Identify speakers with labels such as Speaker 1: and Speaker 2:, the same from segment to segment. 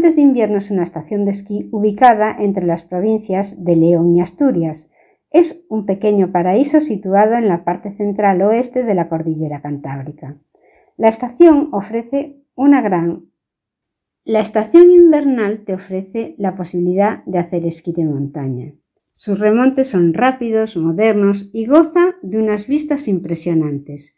Speaker 1: De Invierno es una estación de esquí ubicada entre las provincias de León y Asturias. Es un pequeño paraíso situado en la parte central oeste de la cordillera Cantábrica. La estación ofrece una gran la estación invernal te ofrece la posibilidad de hacer esquí de montaña. Sus remontes son rápidos, modernos y goza de unas vistas impresionantes.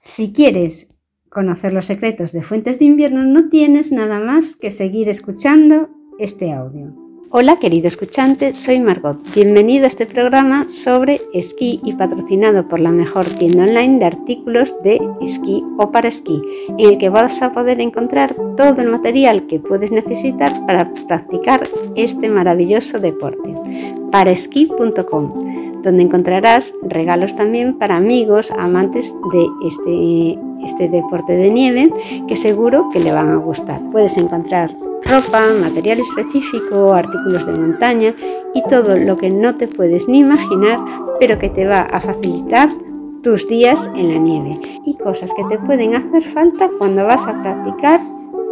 Speaker 1: Si quieres conocer los secretos de Fuentes de Invierno, no tienes nada más que seguir escuchando este audio. Hola querido escuchante, soy Margot. Bienvenido a este programa sobre esquí y patrocinado por la mejor tienda online de artículos de esquí o para esquí, en el que vas a poder encontrar todo el material que puedes necesitar para practicar este maravilloso deporte. Paraesquí.com, donde encontrarás regalos también para amigos, amantes de este, este deporte de nieve, que seguro que le van a gustar. Puedes encontrar ropa, material específico, artículos de montaña y todo lo que no te puedes ni imaginar, pero que te va a facilitar tus días en la nieve y cosas que te pueden hacer falta cuando vas a practicar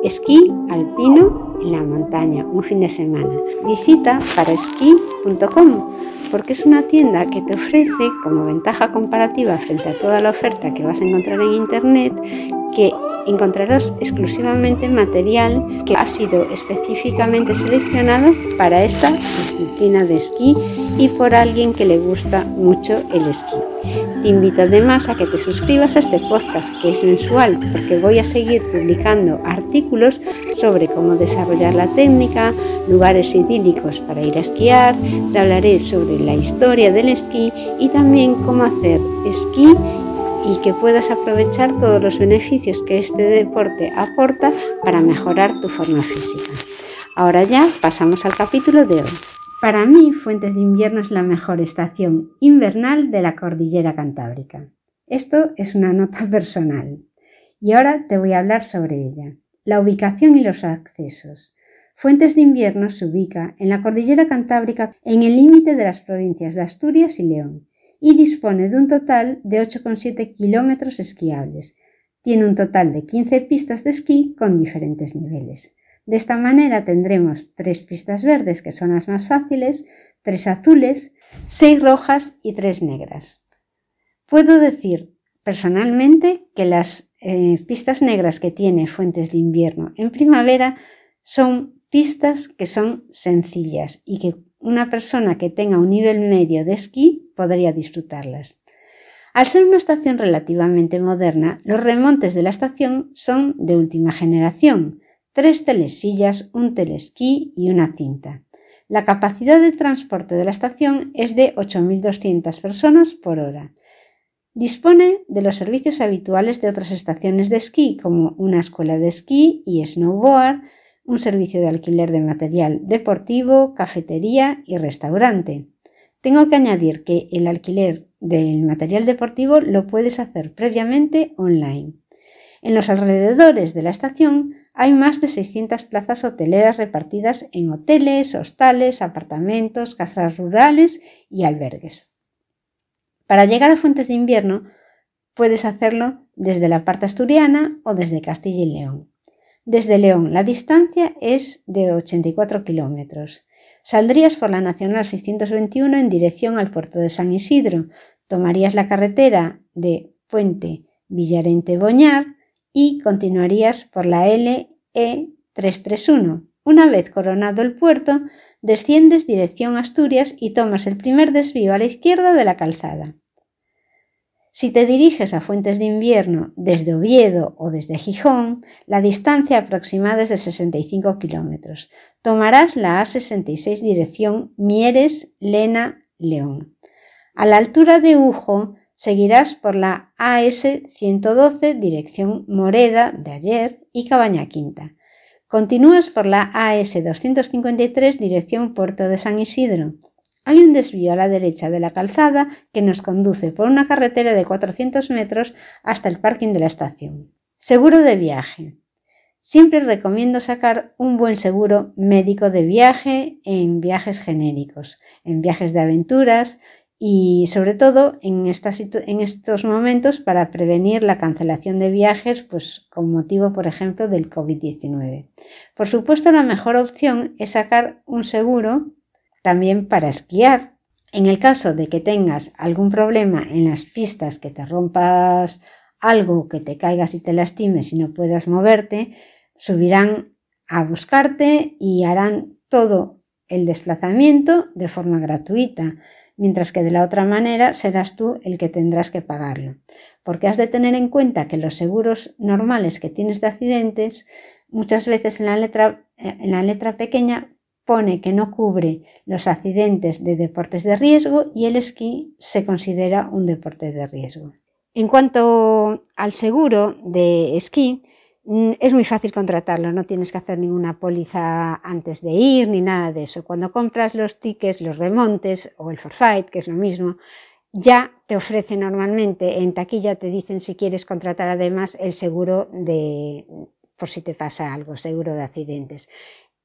Speaker 1: esquí alpino en la montaña un fin de semana. Visita paraesquí.com porque es una tienda que te ofrece como ventaja comparativa frente a toda la oferta que vas a encontrar en internet que encontrarás exclusivamente material que ha sido específicamente seleccionado para esta disciplina de esquí y por alguien que le gusta mucho el esquí. Te invito además a que te suscribas a este podcast que es mensual porque voy a seguir publicando artículos sobre cómo desarrollar la técnica, lugares idílicos para ir a esquiar, te hablaré sobre la historia del esquí y también cómo hacer esquí y que puedas aprovechar todos los beneficios que este deporte aporta para mejorar tu forma física. Ahora ya pasamos al capítulo de hoy. Para mí, Fuentes de Invierno es la mejor estación invernal de la cordillera cantábrica. Esto es una nota personal. Y ahora te voy a hablar sobre ella. La ubicación y los accesos. Fuentes de Invierno se ubica en la cordillera cantábrica en el límite de las provincias de Asturias y León y dispone de un total de 8,7 kilómetros esquiables. Tiene un total de 15 pistas de esquí con diferentes niveles. De esta manera tendremos tres pistas verdes que son las más fáciles, tres azules, seis rojas y tres negras. Puedo decir personalmente que las eh, pistas negras que tiene Fuentes de Invierno en primavera son pistas que son sencillas y que una persona que tenga un nivel medio de esquí podría disfrutarlas. Al ser una estación relativamente moderna, los remontes de la estación son de última generación, tres telesillas, un telesquí y una cinta. La capacidad de transporte de la estación es de 8.200 personas por hora. Dispone de los servicios habituales de otras estaciones de esquí, como una escuela de esquí y snowboard, un servicio de alquiler de material deportivo, cafetería y restaurante. Tengo que añadir que el alquiler del material deportivo lo puedes hacer previamente online. En los alrededores de la estación hay más de 600 plazas hoteleras repartidas en hoteles, hostales, apartamentos, casas rurales y albergues. Para llegar a Fuentes de Invierno puedes hacerlo desde la parte asturiana o desde Castilla y León. Desde León la distancia es de 84 kilómetros. Saldrías por la Nacional 621 en dirección al puerto de San Isidro, tomarías la carretera de Puente Villarente Boñar y continuarías por la LE 331. Una vez coronado el puerto, desciendes dirección Asturias y tomas el primer desvío a la izquierda de la calzada. Si te diriges a Fuentes de Invierno desde Oviedo o desde Gijón, la distancia aproximada es de 65 kilómetros. Tomarás la A66 dirección Mieres, Lena, León. A la altura de Ujo seguirás por la AS112 dirección Moreda de ayer y Cabaña Quinta. Continúas por la AS253 dirección Puerto de San Isidro. Hay un desvío a la derecha de la calzada que nos conduce por una carretera de 400 metros hasta el parking de la estación. Seguro de viaje. Siempre recomiendo sacar un buen seguro médico de viaje en viajes genéricos, en viajes de aventuras y sobre todo en, en, estos momentos para prevenir la cancelación de viajes pues, con motivo, por ejemplo, del COVID-19. Por supuesto, la mejor opción es sacar un seguro también para esquiar. En el caso de que tengas algún problema en las pistas, que te rompas algo, que te caigas y te lastimes y no puedas moverte, subirán a buscarte y harán todo el desplazamiento de forma gratuita mientras que de la otra manera serás tú el que tendrás que pagarlo. Porque has de tener en cuenta que los seguros normales que tienes de accidentes, muchas veces en la letra, eh, en la letra pequeña pone que no cubre los accidentes de deportes de riesgo y el esquí se considera un deporte de riesgo. En cuanto al seguro de esquí, Mm, es muy fácil contratarlo, no tienes que hacer ninguna póliza antes de ir ni nada de eso. Cuando compras los tickets, los remontes o el forfait, que es lo mismo, ya te ofrece normalmente en taquilla, te dicen si quieres contratar además el seguro de por si te pasa algo, seguro de accidentes.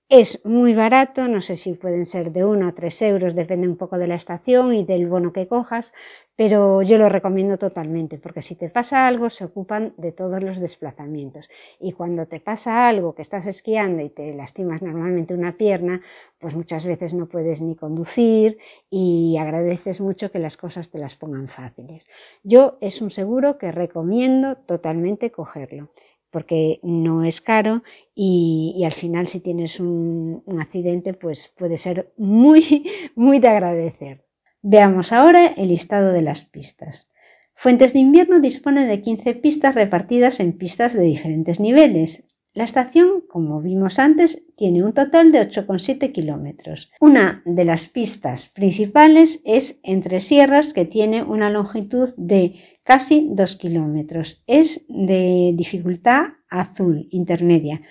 Speaker 1: Es muy barato, no sé si pueden ser de 1 o 3 euros, depende un poco de la estación y del bono que cojas, pero yo lo recomiendo totalmente, porque si te pasa algo se ocupan de todos los desplazamientos. Y cuando te pasa algo que estás esquiando y te lastimas normalmente una pierna, pues muchas veces no puedes ni conducir y agradeces mucho que las cosas te las pongan fáciles. Yo es un seguro que recomiendo totalmente cogerlo porque no es caro y, al final si tienes un, accidente pues puede ser muy, muy de agradecer. Veamos ahora el listado de las pistas. Fuentes de invierno dispone de 15 pistas repartidas en pistas de diferentes niveles. La estación, como vimos antes, tiene un total de 8,7 kilómetros. Una de las pistas principales es Entre Sierras, que tiene una longitud de casi 2 kilómetros. Es de dificultad azul intermedia.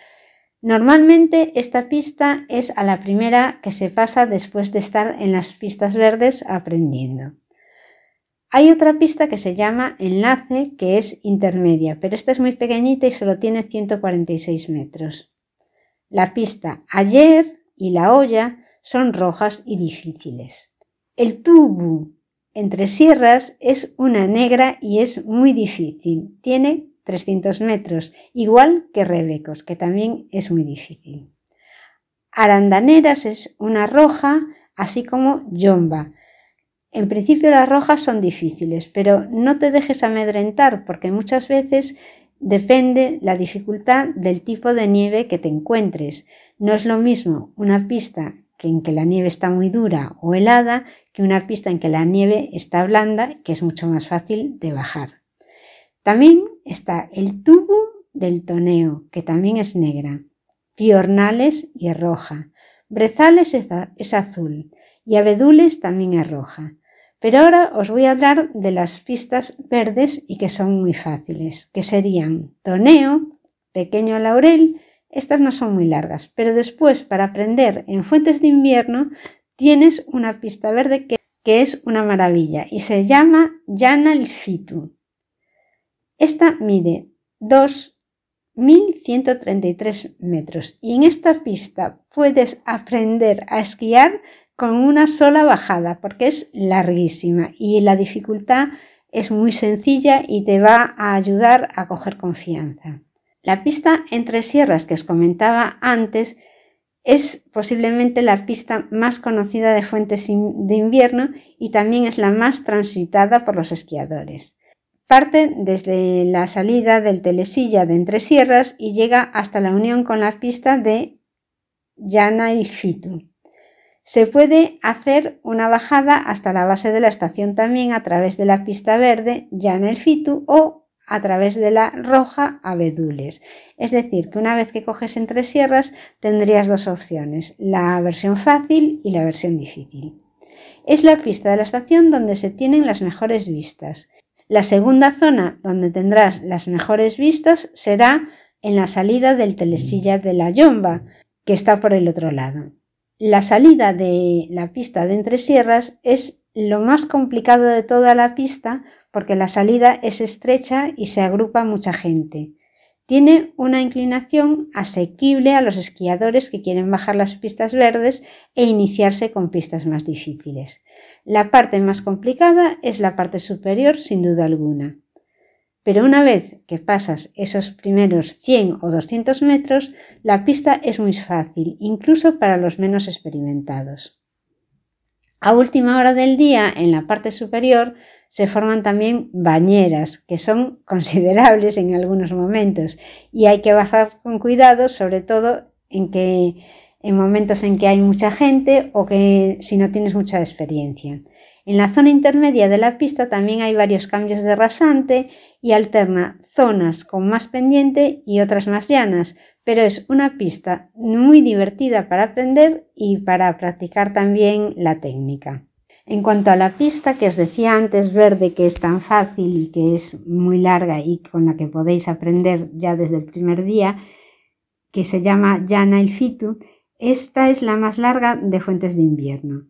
Speaker 1: Normalmente esta pista es a la primera que se pasa después de estar en las pistas verdes aprendiendo. Hay otra pista que se llama enlace, que es intermedia, pero esta es muy pequeñita y solo tiene 146 metros. La pista ayer y la olla son rojas y difíciles. El tubo entre sierras es una negra y es muy difícil. Tiene 300 metros, igual que Rebecos, que también es muy difícil. Arandaneras es una roja, así como Yomba, en principio las rojas son difíciles, pero no te dejes amedrentar porque muchas veces depende la dificultad del tipo de nieve que te encuentres. No es lo mismo una pista en que la nieve está muy dura o helada que una pista en que la nieve está blanda, que es mucho más fácil de bajar. También está el tubo del toneo, que también es negra. Piornales y es roja. Brezales es azul y abedules también es roja. Pero ahora os voy a hablar de las pistas verdes y que son muy fáciles, que serían Toneo, Pequeño Laurel, estas no son muy largas, pero después para aprender en fuentes de invierno tienes una pista verde que, es una maravilla y se llama Llana Fitu. Esta mide 2.133 metros y en esta pista puedes aprender a esquiar con una sola bajada porque es larguísima y la dificultad es muy sencilla y te va a ayudar a coger confianza. La pista entre sierras que os comentaba antes es posiblemente la pista más conocida de fuentes de invierno y también es la más transitada por los esquiadores. Parte desde la salida del Telesilla de Entre Sierras y llega hasta la unión con la pista de Llana y Fitu. Se puede hacer una bajada hasta la base de la estación también a través de la pista verde, ya en el Fitu, o a través de la roja Abedules. Es decir, que una vez que coges entre sierras tendrías dos opciones, la versión fácil y la versión difícil. Es la pista de la estación donde se tienen las mejores vistas. La segunda zona donde tendrás las mejores vistas será en la salida del telesilla de la Yomba, que está por el otro lado. La salida de la pista de entre sierras es lo más complicado de toda la pista porque la salida es estrecha y se agrupa mucha gente. Tiene una inclinación asequible a los esquiadores que quieren bajar las pistas verdes e iniciarse con pistas más difíciles. La parte más complicada es la parte superior, sin duda alguna. Pero una vez que pasas esos primeros 100 o 200 metros, la pista es muy fácil, incluso para los menos experimentados. A última hora del día, en la parte superior, se forman también bañeras, que son considerables en algunos momentos y hay que bajar con cuidado, sobre todo en, que, en momentos en que hay mucha gente o que si no tienes mucha experiencia. En la zona intermedia de la pista también hay varios cambios de rasante y alterna zonas con más pendiente y otras más llanas, pero es una pista muy divertida para aprender y para practicar también la técnica. En cuanto a la pista que os decía antes, verde, que es tan fácil y que es muy larga y con la que podéis aprender ya desde el primer día, que se llama Llana el Fitu, esta es la más larga de Fuentes de Invierno.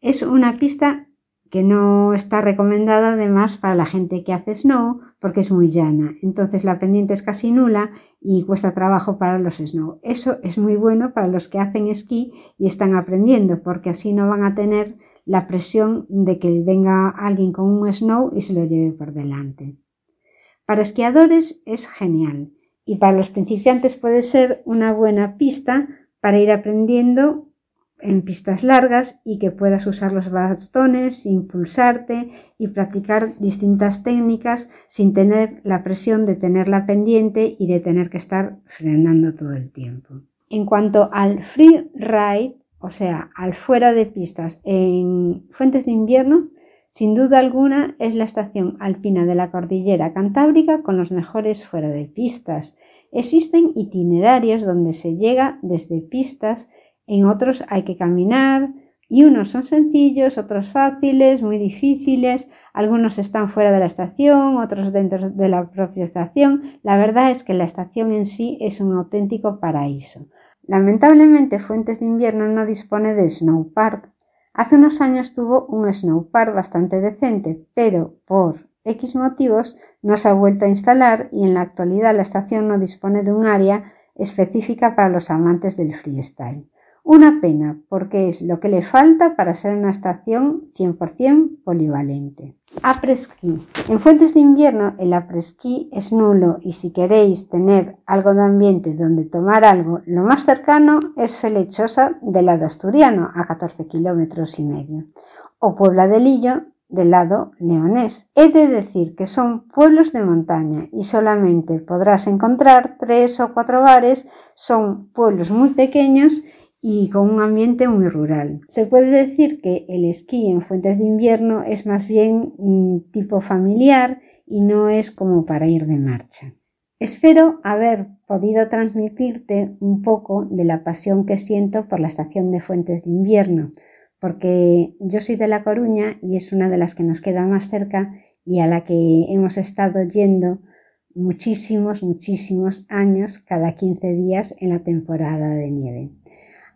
Speaker 1: Es una pista que no está recomendada además para la gente que hace snow porque es muy llana. Entonces la pendiente es casi nula y cuesta trabajo para los snow. Eso es muy bueno para los que hacen esquí y están aprendiendo porque así no van a tener la presión de que venga alguien con un snow y se lo lleve por delante. Para esquiadores es genial y para los principiantes puede ser una buena pista para ir aprendiendo en pistas largas y que puedas usar los bastones, impulsarte y practicar distintas técnicas sin tener la presión de tenerla pendiente y de tener que estar frenando todo el tiempo. En cuanto al free ride, o sea, al fuera de pistas en Fuentes de Invierno, sin duda alguna es la estación alpina de la cordillera cantábrica con los mejores fuera de pistas. Existen itinerarios donde se llega desde pistas en otros hay que caminar y unos son sencillos, otros fáciles, muy difíciles, algunos están fuera de la estación, otros dentro de la propia estación. La verdad es que la estación en sí es un auténtico paraíso. Lamentablemente Fuentes de Invierno no dispone de snow park. Hace unos años tuvo un snow park bastante decente, pero por X motivos no se ha vuelto a instalar y en la actualidad la estación no dispone de un área específica para los amantes del freestyle. Una pena, porque es lo que le falta para ser una estación 100% polivalente. Apresquí. En Fuentes de Invierno el apresquí es nulo y si queréis tener algo de ambiente donde tomar algo, lo más cercano es Felechosa del lado asturiano, a 14 kilómetros y medio, o Puebla de Lillo del lado leonés. He de decir que son pueblos de montaña y solamente podrás encontrar tres o cuatro bares, son pueblos muy pequeños y con un ambiente muy rural. Se puede decir que el esquí en Fuentes de Invierno es más bien un tipo familiar y no es como para ir de marcha. Espero haber podido transmitirte un poco de la pasión que siento por la estación de Fuentes de Invierno, porque yo soy de La Coruña y es una de las que nos queda más cerca y a la que hemos estado yendo muchísimos, muchísimos años cada 15 días en la temporada de nieve.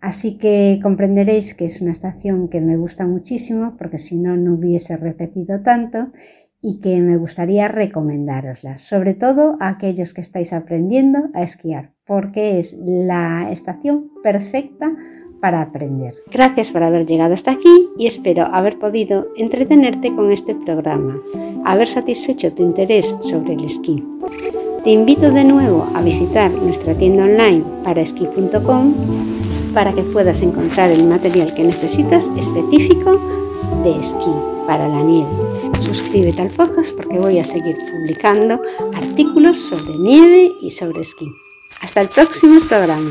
Speaker 1: Así que comprenderéis que es una estación que me gusta muchísimo porque si no, no hubiese repetido tanto y que me gustaría recomendárosla, sobre todo a aquellos que estáis aprendiendo a esquiar, porque es la estación perfecta para aprender. Gracias por haber llegado hasta aquí y espero haber podido entretenerte con este programa, haber satisfecho tu interés sobre el esquí. Te invito de nuevo a visitar nuestra tienda online para esquí.com para que puedas encontrar el material que necesitas específico de esquí para la nieve. Suscríbete al podcast porque voy a seguir publicando artículos sobre nieve y sobre esquí. Hasta el próximo programa.